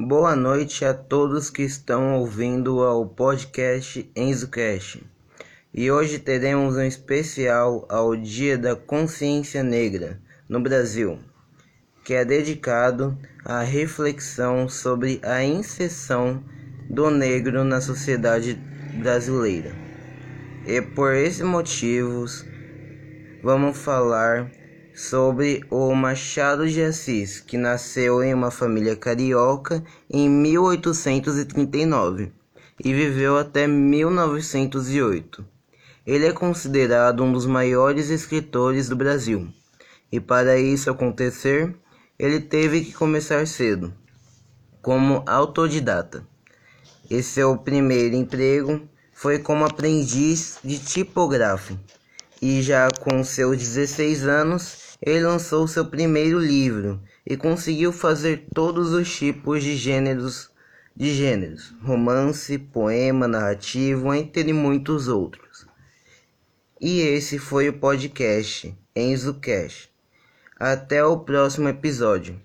Boa noite a todos que estão ouvindo ao podcast EnzoCast. E hoje teremos um especial ao Dia da Consciência Negra no Brasil, que é dedicado à reflexão sobre a inserção do negro na sociedade brasileira. E por esses motivos, vamos falar sobre o Machado de Assis, que nasceu em uma família carioca em 1839 e viveu até 1908. Ele é considerado um dos maiores escritores do Brasil, e para isso acontecer, ele teve que começar cedo, como autodidata. E seu primeiro emprego foi como aprendiz de tipógrafo, e já com seus 16 anos ele lançou seu primeiro livro e conseguiu fazer todos os tipos de gêneros, de gêneros, romance, poema, narrativo, entre muitos outros. E esse foi o podcast Enzo Cash. Até o próximo episódio.